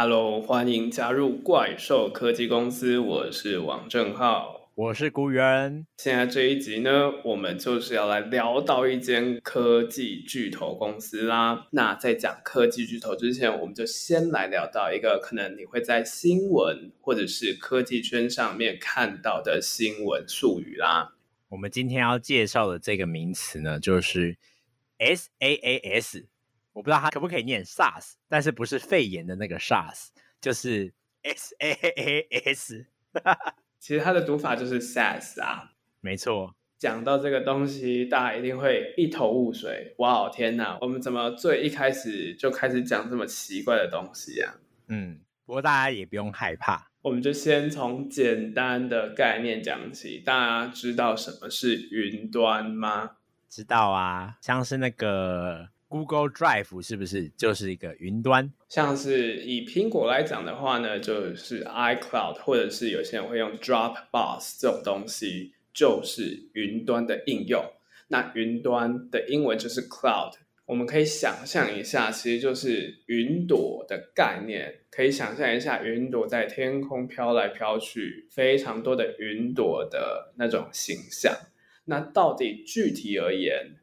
Hello，欢迎加入怪兽科技公司，我是王正浩，我是古元。现在这一集呢，我们就是要来聊到一间科技巨头公司啦。那在讲科技巨头之前，我们就先来聊到一个可能你会在新闻或者是科技圈上面看到的新闻术语啦。我们今天要介绍的这个名词呢，就是 SaaS。我不知道它可不可以念 SARS，但是不是肺炎的那个 SARS，就是 SaaS。其实它的读法就是 SARS 啊，没错。讲到这个东西，大家一定会一头雾水。哇，天哪，我们怎么最一开始就开始讲这么奇怪的东西啊？嗯，不过大家也不用害怕，我们就先从简单的概念讲起。大家知道什么是云端吗？知道啊，像是那个。Google Drive 是不是就是一个云端？像是以苹果来讲的话呢，就是 iCloud，或者是有些人会用 Dropbox 这种东西，就是云端的应用。那云端的英文就是 Cloud。我们可以想象一下，其实就是云朵的概念。可以想象一下，云朵在天空飘来飘去，非常多的云朵的那种形象。那到底具体而言，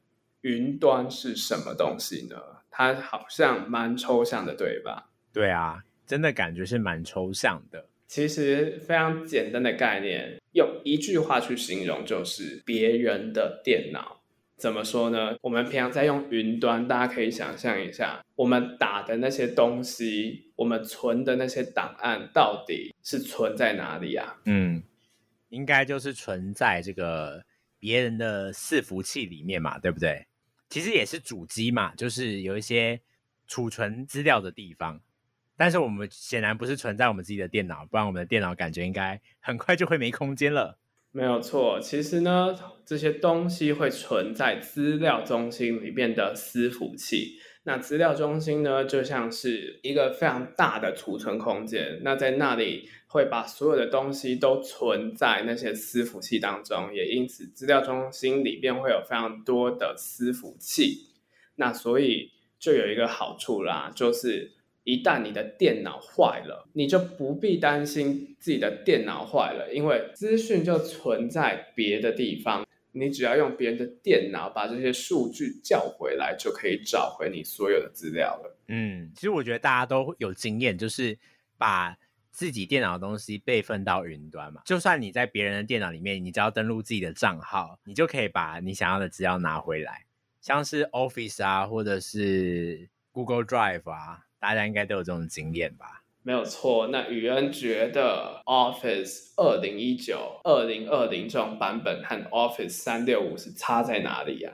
云端是什么东西呢？它好像蛮抽象的，对吧？对啊，真的感觉是蛮抽象的。其实非常简单的概念，用一句话去形容，就是别人的电脑。怎么说呢？我们平常在用云端，大家可以想象一下，我们打的那些东西，我们存的那些档案，到底是存在哪里啊？嗯，应该就是存在这个别人的伺服器里面嘛，对不对？其实也是主机嘛，就是有一些储存资料的地方，但是我们显然不是存在我们自己的电脑，不然我们的电脑感觉应该 很快就会没空间了。没有错，其实呢，这些东西会存在资料中心里面的伺服器。那资料中心呢，就像是一个非常大的储存空间。那在那里会把所有的东西都存在那些伺服器当中，也因此资料中心里面会有非常多的伺服器。那所以就有一个好处啦，就是一旦你的电脑坏了，你就不必担心自己的电脑坏了，因为资讯就存在别的地方。你只要用别人的电脑把这些数据叫回来，就可以找回你所有的资料了。嗯，其实我觉得大家都有经验，就是把自己电脑的东西备份到云端嘛。就算你在别人的电脑里面，你只要登录自己的账号，你就可以把你想要的资料拿回来。像是 Office 啊，或者是 Google Drive 啊，大家应该都有这种经验吧。没有错，那宇恩觉得 Office 二零一九、二零二零这种版本和 Office 三六五是差在哪里呀？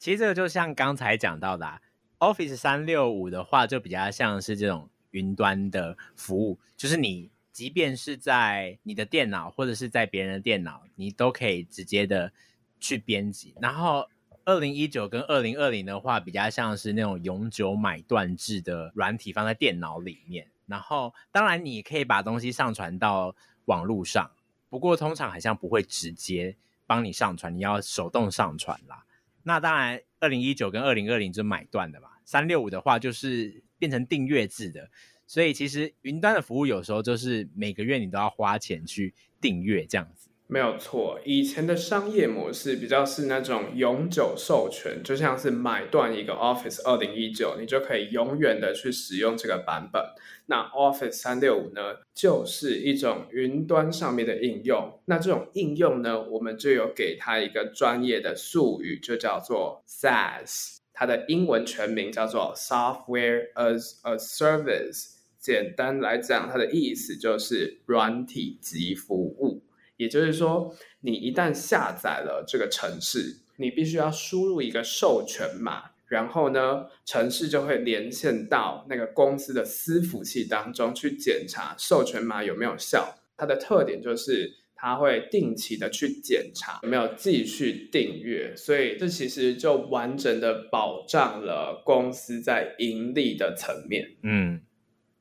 其实这个就像刚才讲到的，Office 三六五的话，就比较像是这种云端的服务，就是你即便是在你的电脑或者是在别人的电脑，你都可以直接的去编辑。然后二零一九跟二零二零的话，比较像是那种永久买断制的软体放在电脑里面。然后，当然你可以把东西上传到网络上，不过通常好像不会直接帮你上传，你要手动上传啦。那当然，二零一九跟二零二零就买断的嘛，三六五的话就是变成订阅制的，所以其实云端的服务有时候就是每个月你都要花钱去订阅这样子。没有错，以前的商业模式比较是那种永久授权，就像是买断一个 Office 二零一九，你就可以永远的去使用这个版本。那 Office 三六五呢，就是一种云端上面的应用。那这种应用呢，我们就有给它一个专业的术语，就叫做 SaaS，它的英文全名叫做 Software as a Service。简单来讲，它的意思就是软体即服务。也就是说，你一旦下载了这个程式，你必须要输入一个授权码，然后呢，程式就会连线到那个公司的伺服器当中去检查授权码有没有效。它的特点就是它会定期的去检查有没有继续订阅，所以这其实就完整的保障了公司在盈利的层面。嗯，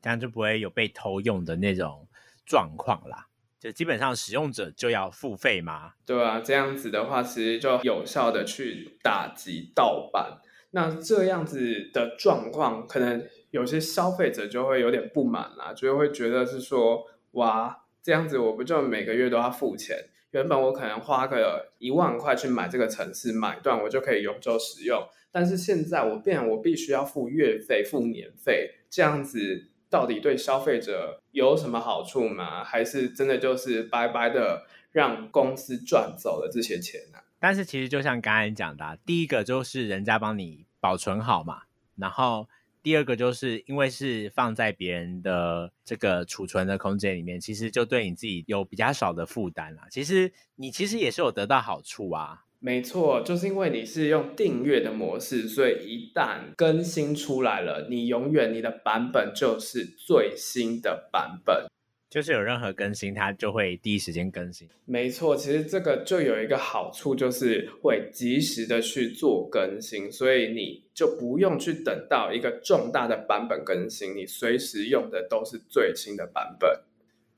这样就不会有被偷用的那种状况啦。就基本上使用者就要付费吗？对啊，这样子的话，其实就有效的去打击盗版。那这样子的状况，可能有些消费者就会有点不满啦，就会觉得是说，哇，这样子我不就每个月都要付钱？原本我可能花个一万块去买这个城市买断，我就可以永久使用，但是现在我变我必须要付月费、付年费，这样子到底对消费者有什么好处吗？还是真的就是白白的让公司赚走了这些钱呢？但是其实就像刚才讲的，第一个就是人家帮你保存好嘛，然后第二个就是因为是放在别人的这个储存的空间里面，其实就对你自己有比较少的负担啦。其实你其实也是有得到好处啊。没错，就是因为你是用订阅的模式，所以一旦更新出来了，你永远你的版本就是最新的版本。就是有任何更新，它就会第一时间更新。没错，其实这个就有一个好处，就是会及时的去做更新，所以你就不用去等到一个重大的版本更新，你随时用的都是最新的版本。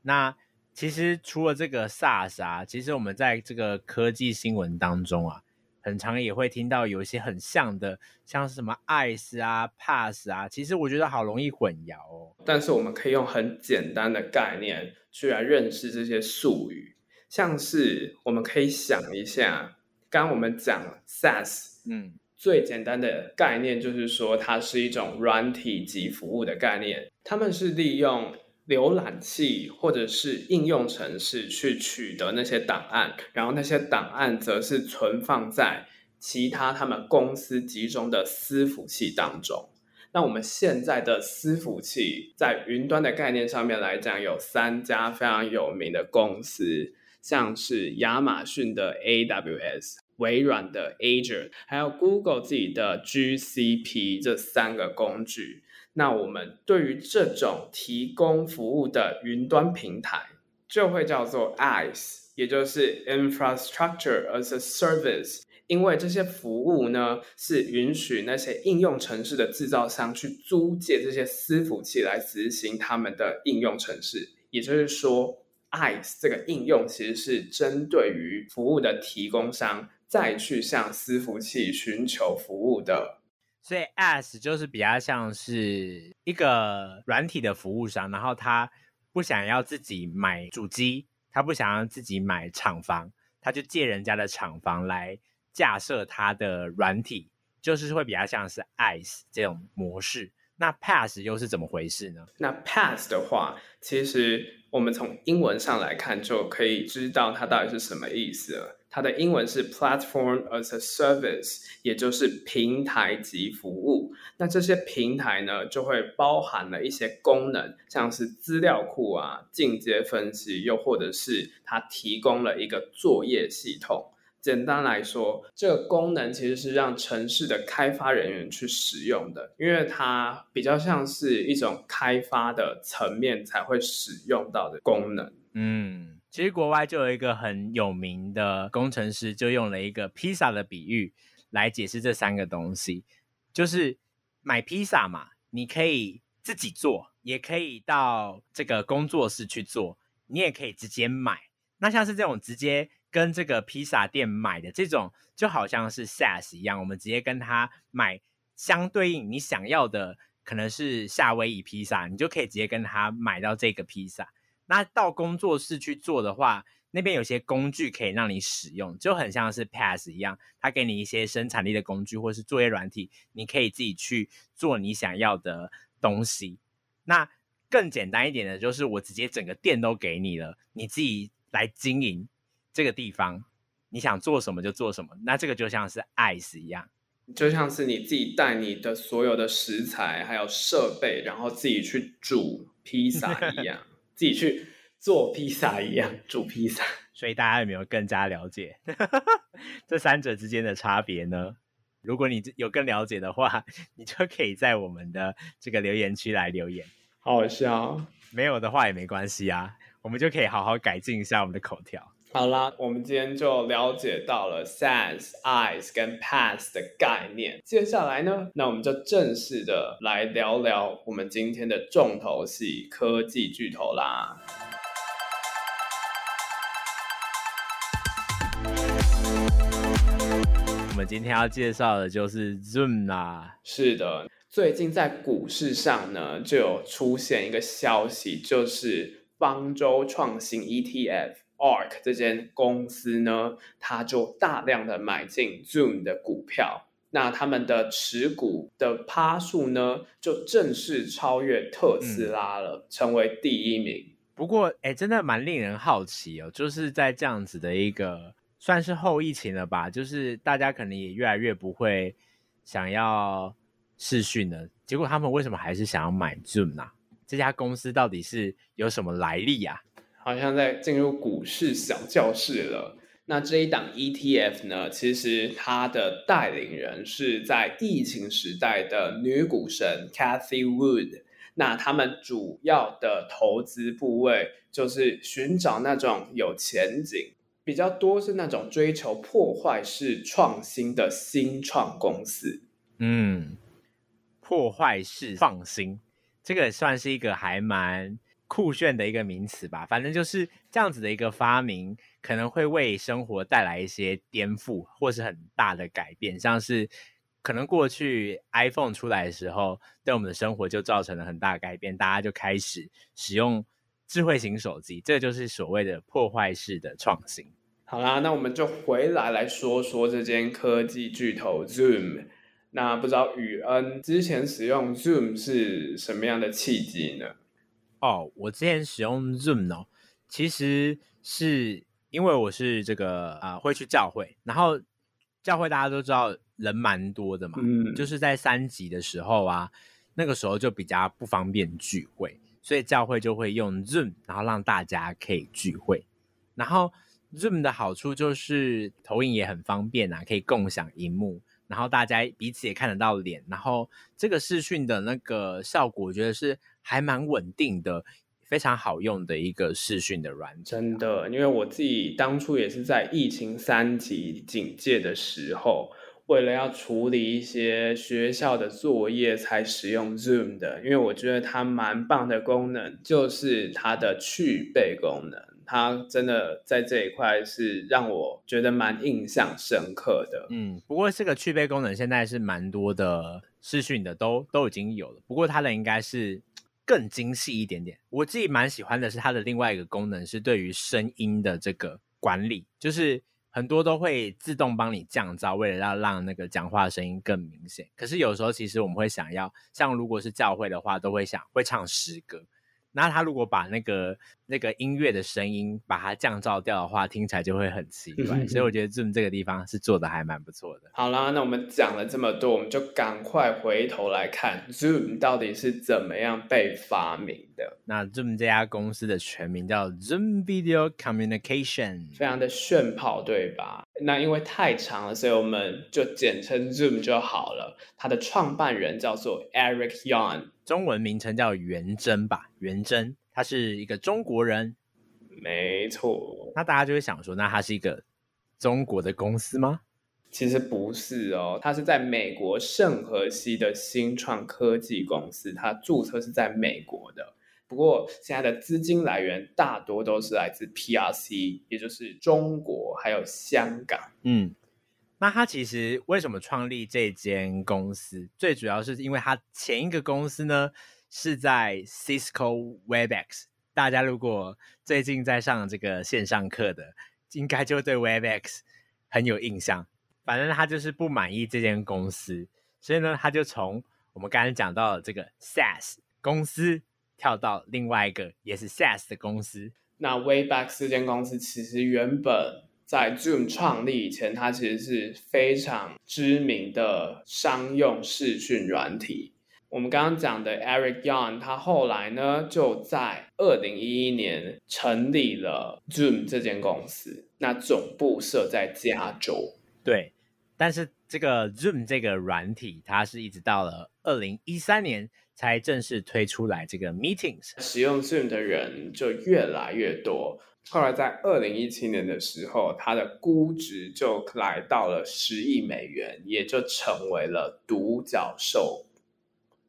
那其实除了这个 SaaS 啊，其实我们在这个科技新闻当中啊。很常也会听到有一些很像的，像是什么 ICE 啊、PaaS 啊，其实我觉得好容易混淆哦。但是我们可以用很简单的概念去来认识这些术语，像是我们可以想一下，刚刚我们讲 SaaS，嗯，最简单的概念就是说它是一种软体及服务的概念，他们是利用。浏览器或者是应用程式去取得那些档案，然后那些档案则是存放在其他他们公司集中的伺服器当中。那我们现在的伺服器在云端的概念上面来讲，有三家非常有名的公司，像是亚马逊的 AWS、微软的 Azure，还有 Google 自己的 GCP 这三个工具。那我们对于这种提供服务的云端平台，就会叫做 IaaS，也就是 Infrastructure as a Service。因为这些服务呢，是允许那些应用程式的制造商去租借这些伺服器来执行他们的应用程式。也就是说，IaaS 这个应用其实是针对于服务的提供商，再去向伺服器寻求服务的。所以，AS 就是比较像是一个软体的服务商，然后他不想要自己买主机，他不想要自己买厂房，他就借人家的厂房来架设他的软体，就是会比较像是 AS 这种模式。那 pass 又是怎么回事呢？那 pass 的话，其实我们从英文上来看就可以知道它到底是什么意思了。它的英文是 Platform as a Service，也就是平台级服务。那这些平台呢，就会包含了一些功能，像是资料库啊、进阶分析，又或者是它提供了一个作业系统。简单来说，这个功能其实是让城市的开发人员去使用的，因为它比较像是一种开发的层面才会使用到的功能。嗯。其实国外就有一个很有名的工程师，就用了一个披萨的比喻来解释这三个东西。就是买披萨嘛，你可以自己做，也可以到这个工作室去做，你也可以直接买。那像是这种直接跟这个披萨店买的这种，就好像是 SaaS 一样，我们直接跟他买相对应你想要的，可能是夏威夷披萨，你就可以直接跟他买到这个披萨。那到工作室去做的话，那边有些工具可以让你使用，就很像是 PaaS 一样，它给你一些生产力的工具或是作业软体，你可以自己去做你想要的东西。那更简单一点的就是我直接整个店都给你了，你自己来经营这个地方，你想做什么就做什么。那这个就像是 IaaS 一样，就像是你自己带你的所有的食材还有设备，然后自己去煮披萨一样。自己去做披萨一样，煮披萨，所以大家有没有更加了解 这三者之间的差别呢？如果你有更了解的话，你就可以在我们的这个留言区来留言。好好笑，没有的话也没关系啊，我们就可以好好改进一下我们的口条。好啦，我们今天就了解到了 SaaS、IaaS 跟 pass 的概念。接下来呢，那我们就正式的来聊聊我们今天的重头戏——科技巨头啦。我们今天要介绍的就是 Zoom 啦。是的。最近在股市上呢，就有出现一个消息，就是方舟创新 ETF ARK 这间公司呢，它就大量的买进 Zoom 的股票，那他们的持股的趴数呢，就正式超越特斯拉了，嗯、成为第一名。不过，哎，真的蛮令人好奇哦，就是在这样子的一个算是后疫情了吧，就是大家可能也越来越不会想要。视讯了？结果他们为什么还是想要买 Zoom 呢？这家公司到底是有什么来历啊？好像在进入股市小教室了。那这一档 ETF 呢？其实它的带领人是在疫情时代的女股神 Cathy Wood。那他们主要的投资部位就是寻找那种有前景、比较多是那种追求破坏式创新的新创公司。嗯。破坏式创新，这个算是一个还蛮酷炫的一个名词吧。反正就是这样子的一个发明，可能会为生活带来一些颠覆，或是很大的改变。像是可能过去 iPhone 出来的时候，对我们的生活就造成了很大改变，大家就开始使用智慧型手机，这就是所谓的破坏式的创新。好啦，那我们就回来来说说这间科技巨头 Zoom。那不知道宇恩之前使用 Zoom 是什么样的契机呢？哦，我之前使用 Zoom 哦，其实是因为我是这个啊、呃、会去教会，然后教会大家都知道人蛮多的嘛，嗯，就是在三级的时候啊，那个时候就比较不方便聚会，所以教会就会用 Zoom，然后让大家可以聚会。然后 Zoom 的好处就是投影也很方便啊，可以共享荧幕。然后大家彼此也看得到脸，然后这个视讯的那个效果，我觉得是还蛮稳定的，非常好用的一个视讯的软件。真的，因为我自己当初也是在疫情三级警戒的时候，为了要处理一些学校的作业才使用 Zoom 的，因为我觉得它蛮棒的功能，就是它的去背功能。它真的在这一块是让我觉得蛮印象深刻的。嗯，不过这个去背功能现在是蛮多的视讯的都都已经有了，不过它的应该是更精细一点点。我自己蛮喜欢的是它的另外一个功能是对于声音的这个管理，就是很多都会自动帮你降噪，为了要让那个讲话的声音更明显。可是有时候其实我们会想要，像如果是教会的话，都会想会唱诗歌。那他如果把那个那个音乐的声音把它降噪掉的话，听起来就会很奇怪。所以我觉得 Zoom 这个地方是做的还蛮不错的。好啦，那我们讲了这么多，我们就赶快回头来看 Zoom 到底是怎么样被发明的。那 Zoom 这家公司的全名叫 Zoom Video Communication，非常的炫跑，对吧？那因为太长了，所以我们就简称 Zoom 就好了。它的创办人叫做 Eric Yuan。中文名称叫元真吧，元真，他是一个中国人，没错。那大家就会想说，那他是一个中国的公司吗？其实不是哦，他是在美国圣荷西的新创科技公司，他注册是在美国的。不过现在的资金来源大多都是来自 PRC，也就是中国还有香港。嗯。那他其实为什么创立这间公司？最主要是因为他前一个公司呢是在 Cisco Webex。大家如果最近在上这个线上课的，应该就对 Webex 很有印象。反正他就是不满意这间公司，所以呢，他就从我们刚才讲到的这个 SaaS 公司跳到另外一个也是 SaaS 的公司。那 Webex 这间公司其实原本。在 Zoom 创立以前，它其实是非常知名的商用视讯软体。我们刚刚讲的 Eric Young，他后来呢就在二零一一年成立了 Zoom 这间公司，那总部设在加州。对，但是这个 Zoom 这个软体，它是一直到了二零一三年才正式推出来这个 Meetings，使用 Zoom 的人就越来越多。后来在二零一七年的时候，它的估值就来到了十亿美元，也就成为了独角兽。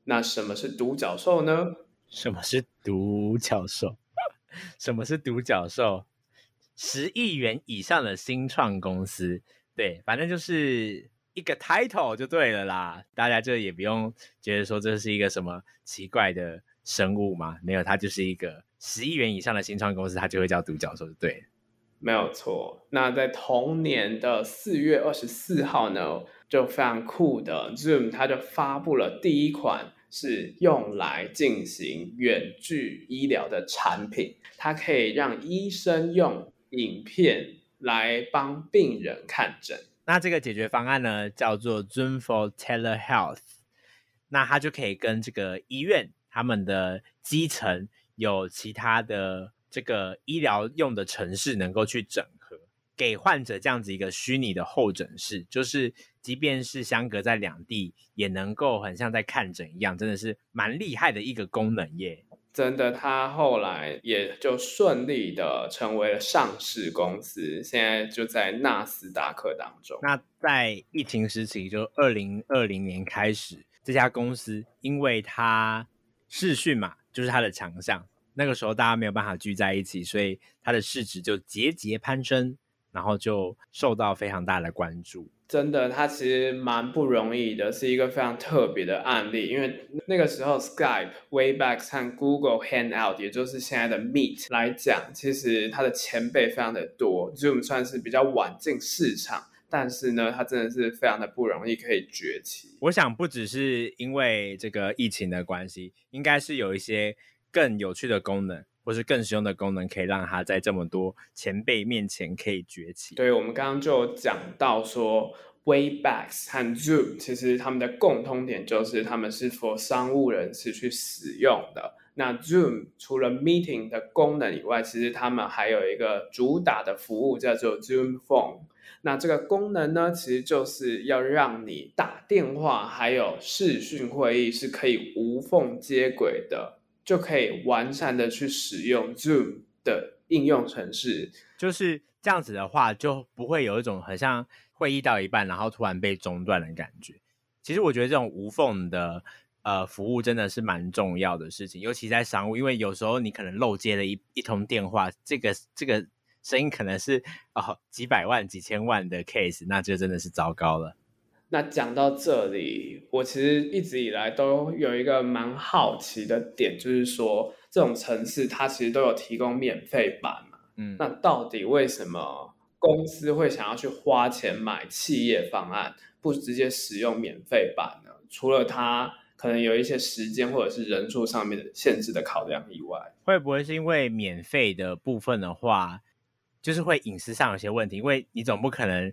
那什么是独角兽呢？什么是独角兽？什么是独角兽？十亿元以上的新创公司，对，反正就是一个 title 就对了啦，大家就也不用觉得说这是一个什么奇怪的生物嘛，没有，它就是一个十亿元以上的新创公司，它就会叫独角兽，就对，没有错。那在同年的四月二十四号呢，就非常酷的 Zoom，它就发布了第一款是用来进行远距医疗的产品，它可以让医生用影片来帮病人看诊。那这个解决方案呢，叫做 Zoom for Telehealth。那它就可以跟这个医院他们的基层有其他的这个医疗用的城市能够去整，给患者这样子一个虚拟的候诊室，就是即便是相隔在两地，也能够很像在看诊一样，真的是蛮厉害的一个功能耶。真的，他后来也就顺利的成为了上市公司，现在就在纳斯达克当中。那在疫情时期，就二零二零年开始，这家公司因为它视讯嘛，就是它的强项，那个时候大家没有办法聚在一起，所以它的市值就节节攀升，然后就受到非常大的关注。真的，它其实蛮不容易的，是一个非常特别的案例。因为那个时候，Skype、Webex 和 Google Hangout，也就是现在的 Meet 来讲，其实它的前辈非常的多。Zoom 算是比较晚进市场，但是呢，它真的是非常的不容易可以崛起。我想不只是因为这个疫情的关系，应该是有一些更有趣的功能。或是更实用的功能，可以让它在这么多前辈面前可以崛起。对，我们刚刚就讲到说，Webex 和 Zoom 其实他们的共通点就是他们是 for 商务人士去使用的。那 Zoom 除了 meeting 的功能以外，其实他们还有一个主打的服务叫做 Zoom Phone。那这个功能呢，其实就是要让你打电话还有视讯会议是可以无缝接轨的。就可以完善的去使用 Zoom 的应用程式，就是这样子的话，就不会有一种很像会议到一半，然后突然被中断的感觉。其实我觉得这种无缝的呃服务真的是蛮重要的事情，尤其在商务，因为有时候你可能漏接了一一通电话，这个这个声音可能是哦几百万、几千万的 case，那就真的是糟糕了。那讲到这里，我其实一直以来都有一个蛮好奇的点，就是说这种城市它其实都有提供免费版嘛，嗯，那到底为什么公司会想要去花钱买企业方案，不直接使用免费版呢？除了它可能有一些时间或者是人数上面的限制的考量以外，会不会是因为免费的部分的话，就是会隐私上有些问题？因为你总不可能。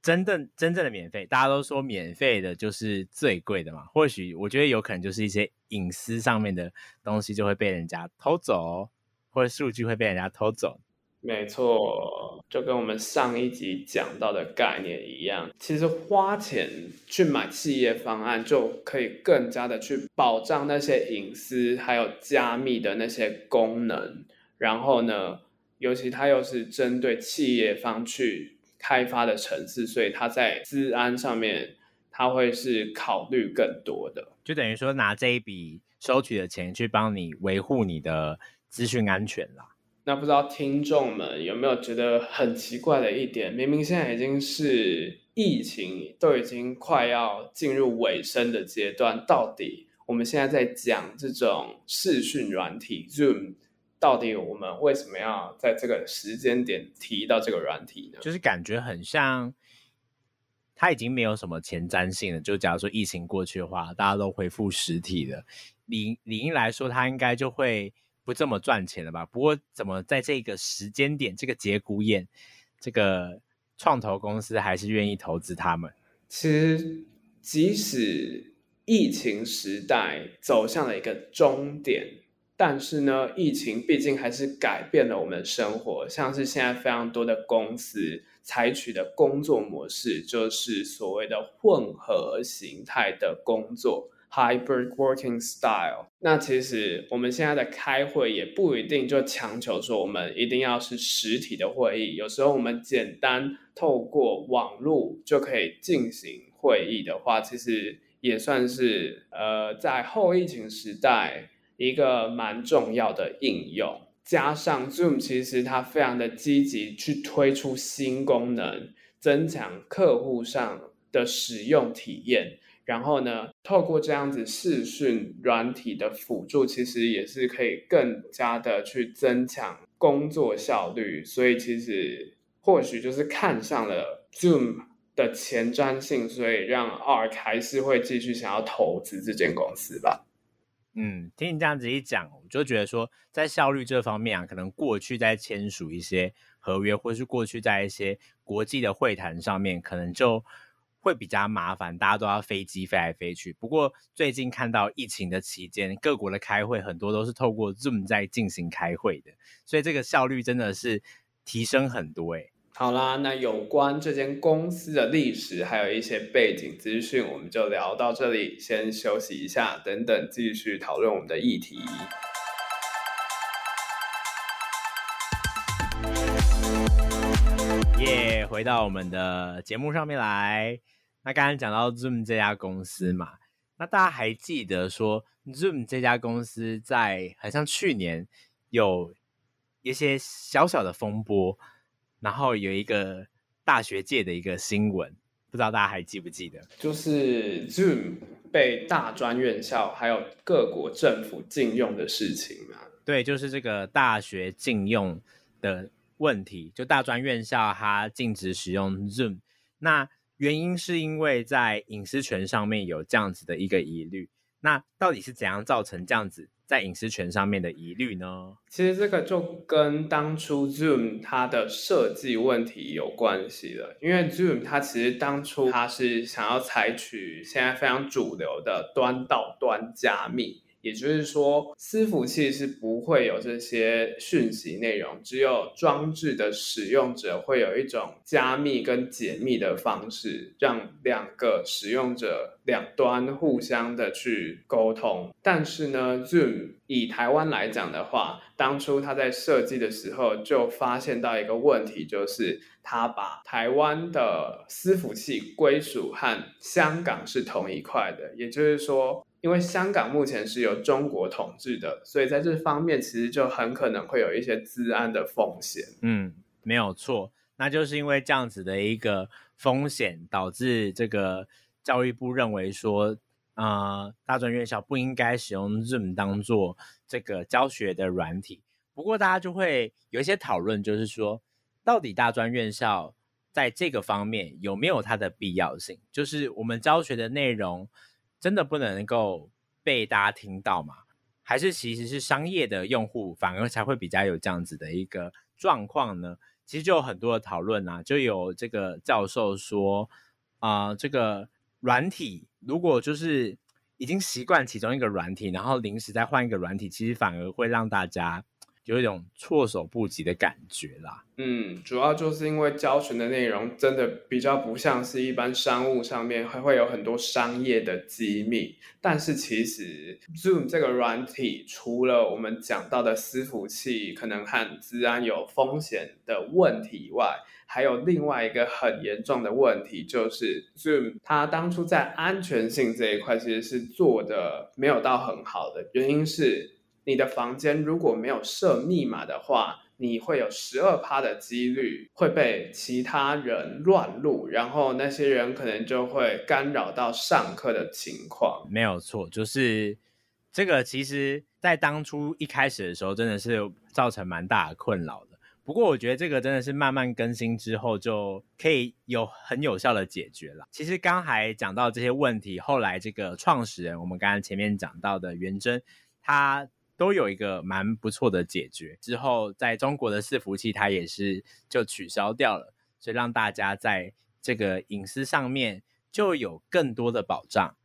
真正真正的免费，大家都说免费的就是最贵的嘛。或许我觉得有可能就是一些隐私上面的东西就会被人家偷走，或者数据会被人家偷走。没错，就跟我们上一集讲到的概念一样，其实花钱去买企业方案就可以更加的去保障那些隐私，还有加密的那些功能。然后呢，尤其它又是针对企业方去。开发的城市，所以它在资安上面，它会是考虑更多的，就等于说拿这一笔收取的钱去帮你维护你的资讯安全啦。那不知道听众们有没有觉得很奇怪的一点？明明现在已经是疫情都已经快要进入尾声的阶段，到底我们现在在讲这种视讯软体 Zoom？到底我们为什么要在这个时间点提到这个软体呢？就是感觉很像，它已经没有什么前瞻性了。就假如说疫情过去的话，大家都恢复实体了，理理应来说，它应该就会不这么赚钱了吧？不过，怎么在这个时间点、这个节骨眼，这个创投公司还是愿意投资他们？其实，即使疫情时代走向了一个终点。但是呢，疫情毕竟还是改变了我们的生活，像是现在非常多的公司采取的工作模式，就是所谓的混合形态的工作 （hybrid working style）。那其实我们现在的开会也不一定就强求说我们一定要是实体的会议，有时候我们简单透过网络就可以进行会议的话，其实也算是呃，在后疫情时代。一个蛮重要的应用，加上 Zoom，其实它非常的积极去推出新功能，增强客户上的使用体验。然后呢，透过这样子视讯软体的辅助，其实也是可以更加的去增强工作效率。所以其实或许就是看上了 Zoom 的前瞻性，所以让 ARK 还是会继续想要投资这间公司吧。嗯，听你这样子一讲，我就觉得说，在效率这方面啊，可能过去在签署一些合约，或是过去在一些国际的会谈上面，可能就。会比较麻烦，大家都要飞机飞来飞去。不过最近看到疫情的期间，各国的开会很多都是透过 Zoom 在进行开会的，所以这个效率真的是提升很多诶。好啦，那有关这间公司的历史，还有一些背景资讯，我们就聊到这里，先休息一下，等等继续讨论我们的议题。耶，回到我们的节目上面来。那刚刚讲到 Zoom 这家公司嘛，那大家还记得说 Zoom 这家公司在好像去年有一些小小的风波，然后有一个大学界的一个新闻，不知道大家还记不记得？就是 Zoom 被大专院校还有各国政府禁用的事情嘛？对，就是这个大学禁用的问题，就大专院校它禁止使用 Zoom，那。原因是因为在隐私权上面有这样子的一个疑虑，那到底是怎样造成这样子在隐私权上面的疑虑呢？其实这个就跟当初 Zoom 它的设计问题有关系了，因为 Zoom 它其实当初它是想要采取现在非常主流的端到端加密。也就是说，伺服器是不会有这些讯息内容，只有装置的使用者会有一种加密跟解密的方式，让两个使用者两端互相的去沟通。但是呢，Zoom 以台湾来讲的话，当初他在设计的时候就发现到一个问题，就是他把台湾的伺服器归属和香港是同一块的，也就是说。因为香港目前是由中国统治的，所以在这方面其实就很可能会有一些治安的风险。嗯，没有错，那就是因为这样子的一个风险，导致这个教育部认为说，呃，大专院校不应该使用 Zoom 当做这个教学的软体。不过大家就会有一些讨论，就是说，到底大专院校在这个方面有没有它的必要性？就是我们教学的内容。真的不能够被大家听到吗？还是其实是商业的用户反而才会比较有这样子的一个状况呢？其实就有很多的讨论啊，就有这个教授说啊、呃，这个软体如果就是已经习惯其中一个软体，然后临时再换一个软体，其实反而会让大家。有一种措手不及的感觉啦。嗯，主要就是因为教学的内容真的比较不像是一般商务上面还会有很多商业的机密。但是其实 Zoom 这个软体，除了我们讲到的伺服器可能和资安有风险的问题以外，还有另外一个很严重的问题，就是 Zoom 它当初在安全性这一块其实是做的没有到很好的，原因是。你的房间如果没有设密码的话，你会有十二趴的几率会被其他人乱入，然后那些人可能就会干扰到上课的情况。没有错，就是这个。其实，在当初一开始的时候，真的是造成蛮大的困扰的。不过，我觉得这个真的是慢慢更新之后，就可以有很有效的解决了。其实刚才讲到这些问题，后来这个创始人，我们刚刚前面讲到的元真，他。都有一个蛮不错的解决，之后在中国的伺服器它也是就取消掉了，所以让大家在这个隐私上面就有更多的保障。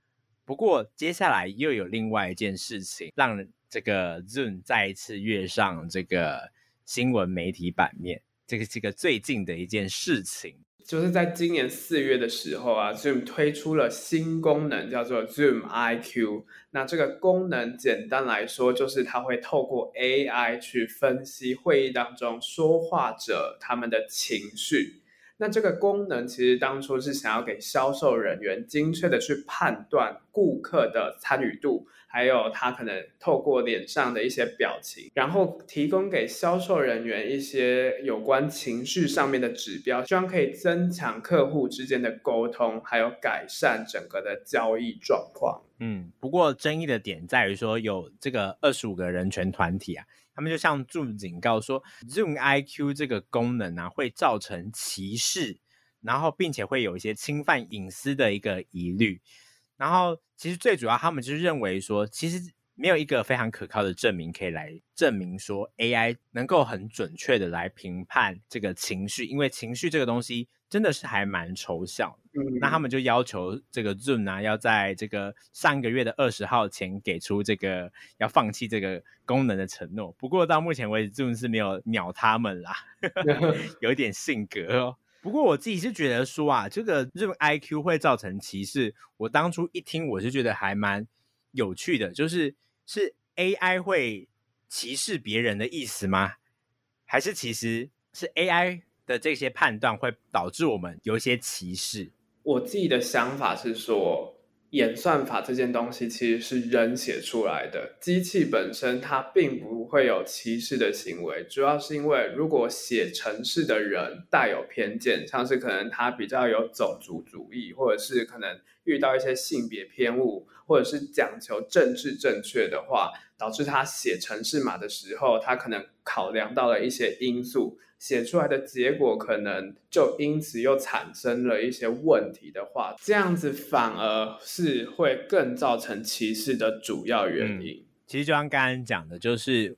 不过接下来又有另外一件事情，让这个 Zoom 再一次跃上这个新闻媒体版面，这个是个最近的一件事情。就是在今年四月的时候啊，Zoom 推出了新功能，叫做 Zoom IQ。那这个功能简单来说，就是它会透过 AI 去分析会议当中说话者他们的情绪，那这个功能其实当初是想要给销售人员精确的去判断顾客的参与度，还有他可能透过脸上的一些表情，然后提供给销售人员一些有关情绪上面的指标，希望可以增强客户之间的沟通，还有改善整个的交易状况。嗯，不过争议的点在于说，有这个二十五个人权团体啊。他们就向 Zoom 警告说，Zoom IQ 这个功能呢，会造成歧视，然后并且会有一些侵犯隐私的一个疑虑。然后其实最主要，他们就是认为说，其实没有一个非常可靠的证明可以来证明说 AI 能够很准确的来评判这个情绪，因为情绪这个东西真的是还蛮抽象。嗯，那他们就要求这个 Zoom 呢，要在这个上个月的二十号前给出这个要放弃这个功能的承诺。不过到目前为止，Zoom 是没有鸟他们啦，有一点性格哦。不过我自己是觉得说啊，这个 Zoom IQ 会造成歧视。我当初一听，我是觉得还蛮有趣的，就是是 AI 会歧视别人的意思吗？还是其实是 AI 的这些判断会导致我们有一些歧视？我自己的想法是说，演算法这件东西其实是人写出来的，机器本身它并不会有歧视的行为，主要是因为如果写程式的人带有偏见，像是可能他比较有种族主义，或者是可能遇到一些性别偏误，或者是讲求政治正确的话，导致他写程式码的时候，他可能考量到了一些因素。写出来的结果可能就因此又产生了一些问题的话，这样子反而是会更造成歧视的主要原因。嗯，其实就像刚刚讲的，就是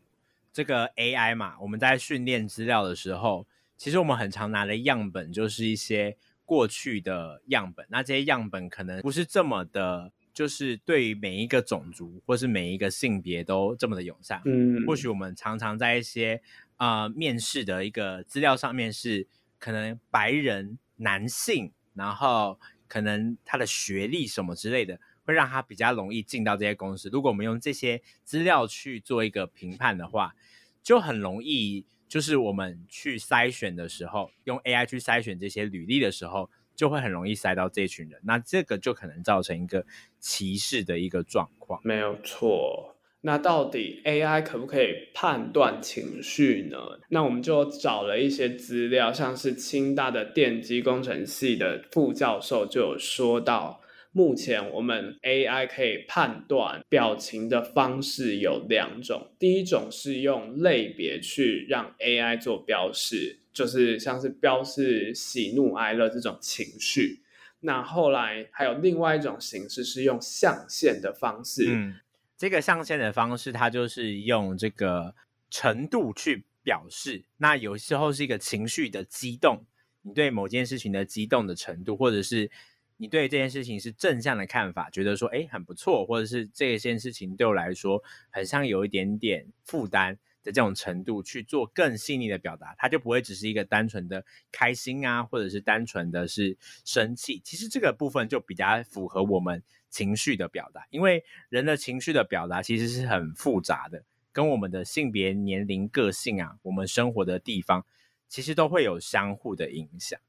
这个 AI 嘛，我们在训练资料的时候，其实我们很常拿的样本就是一些过去的样本，那这些样本可能不是这么的，就是对于每一个种族或是每一个性别都这么的友善。嗯，或许我们常常在一些呃，面试的一个资料上面是可能白人男性，然后可能他的学历什么之类的，会让他比较容易进到这些公司。如果我们用这些资料去做一个评判的话，就很容易，就是我们去筛选的时候，用 AI 去筛选这些履历的时候，就会很容易塞到这群人。那这个就可能造成一个歧视的一个状况。没有错。那到底 AI 可不可以判断情绪呢？那我们就找了一些资料，像是清大的电机工程系的副教授就有说到，目前我们 AI 可以判断表情的方式有两种，第一种是用类别去让 AI 做标示，就是像是标示喜怒哀乐这种情绪。那后来还有另外一种形式是用象限的方式。嗯这个象限的方式，它就是用这个程度去表示。那有时候是一个情绪的激动，你对某件事情的激动的程度，或者是你对这件事情是正向的看法，觉得说哎很不错，或者是这件事情对我来说很像有一点点负担的这种程度，去做更细腻的表达，它就不会只是一个单纯的开心啊，或者是单纯的是生气。其实这个部分就比较符合我们。情绪的表达，因为人的情绪的表达其实是很复杂的，跟我们的性别、年龄、个性啊，我们生活的地方，其实都会有相互的影响。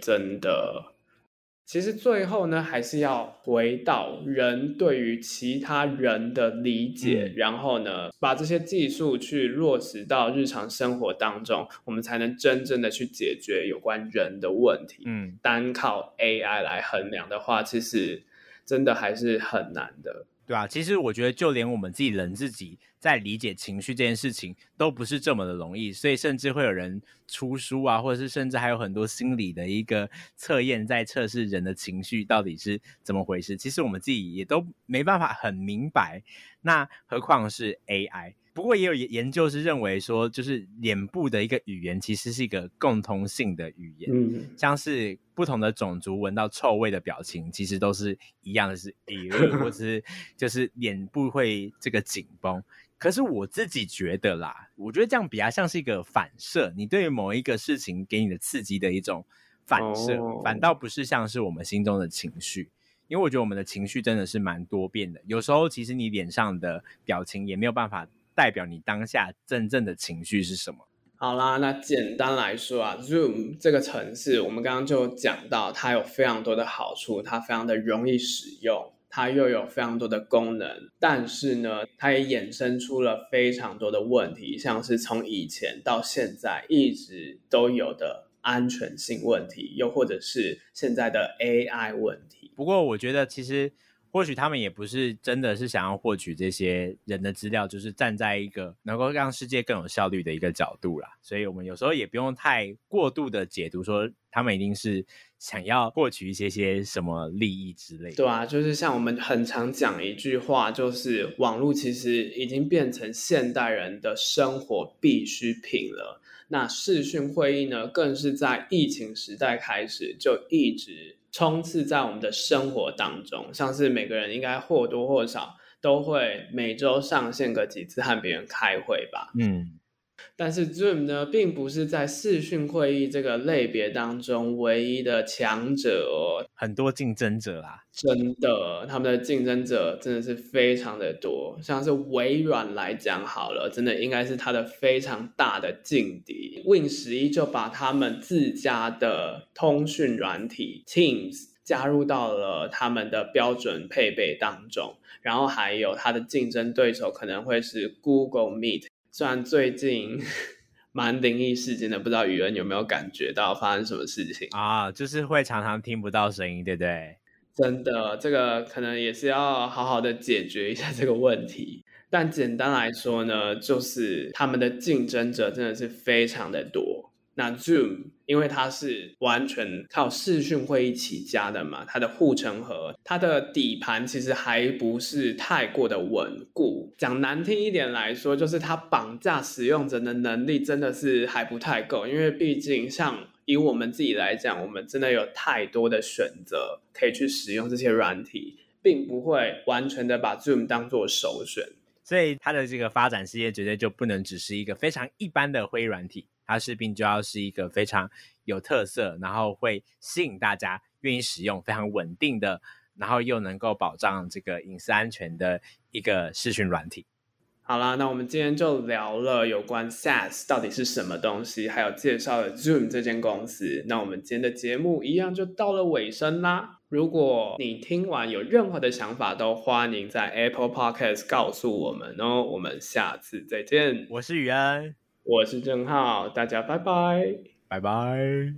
真的，其实最后呢，还是要回到人对于其他人的理解，嗯、然后呢，把这些技术去落实到日常生活当中，我们才能真正的去解决有关人的问题。嗯，单靠 AI 来衡量的话，其实。真的还是很难的，对啊，其实我觉得，就连我们自己人自己在理解情绪这件事情，都不是这么的容易。所以，甚至会有人出书啊，或者是甚至还有很多心理的一个测验，在测试人的情绪到底是怎么回事。其实我们自己也都没办法很明白，那何况是 AI。不过也有研究是认为说，就是脸部的一个语言其实是一个共通性的语言，嗯，像是不同的种族闻到臭味的表情，其实都是一样的是，是或者是就是脸部会这个紧绷。可是我自己觉得啦，我觉得这样比较像是一个反射，你对于某一个事情给你的刺激的一种反射，哦，反倒不是像是我们心中的情绪。因为我觉得我们的情绪真的是蛮多变的，有时候其实你脸上的表情也没有办法。代表你当下真正的情绪是什么？好啦，那简单来说啊，Zoom 这个程式，我们刚刚就讲到，它有非常多的好处，它非常的容易使用，它又有非常多的功能，但是呢，它也衍生出了非常多的问题，像是从以前到现在一直都有的安全性问题，又或者是现在的 AI 问题。不过，我觉得其实。或许他们也不是真的是想要获取这些人的资料，就是站在一个能够让世界更有效率的一个角度啦。所以我们有时候也不用太过度的解读，说他们一定是想要获取一些些什么利益之类的。对啊，就是像我们很常讲一句话，就是网络其实已经变成现代人的生活必需品了。那视讯会议呢，更是在疫情时代开始就一直。冲刺在我们的生活当中，像是每个人应该或多或少都会每周上线个几次和别人开会吧。嗯。但是 Zoom 呢，并不是在视讯会议这个类别当中唯一的强者哦，很多竞争者啦，真的，他们的竞争者真的是非常的多。像是微软来讲好了，真的应该是它的非常大的劲敌。Win 十一就把他们自家的通讯软体 Teams 加入到了他们的标准配备当中，然后还有它的竞争对手可能会是 Google Meet。虽然最近 蛮灵异事件的，不知道宇恩有没有感觉到发生什么事情啊？就是会常常听不到声音，对不对？真的，这个可能也是要好好的解决一下这个问题。但简单来说呢，就是他们的竞争者真的是非常的多。那 Zoom 因为它是完全靠视讯会议起家的嘛，它的护城河，它的底盘其实还不是太过的稳固。讲难听一点来说，就是它绑架使用者的能力真的是还不太够。因为毕竟像以我们自己来讲，我们真的有太多的选择可以去使用这些软体，并不会完全的把 Zoom 当做首选。所以它的这个发展事业绝对就不能只是一个非常一般的会议软体。它势必就要是一个非常有特色，然后会吸引大家愿意使用、非常稳定的，然后又能够保障这个隐私安全的一个视讯软体。好啦，那我们今天就聊了有关 SaaS 到底是什么东西，还有介绍了 Zoom 这间公司。那我们今天的节目一样就到了尾声啦。如果你听完有任何的想法，都欢迎在 Apple Podcast 告诉我们哦。我们下次再见。我是宇安。我是郑浩，大家拜拜，拜拜。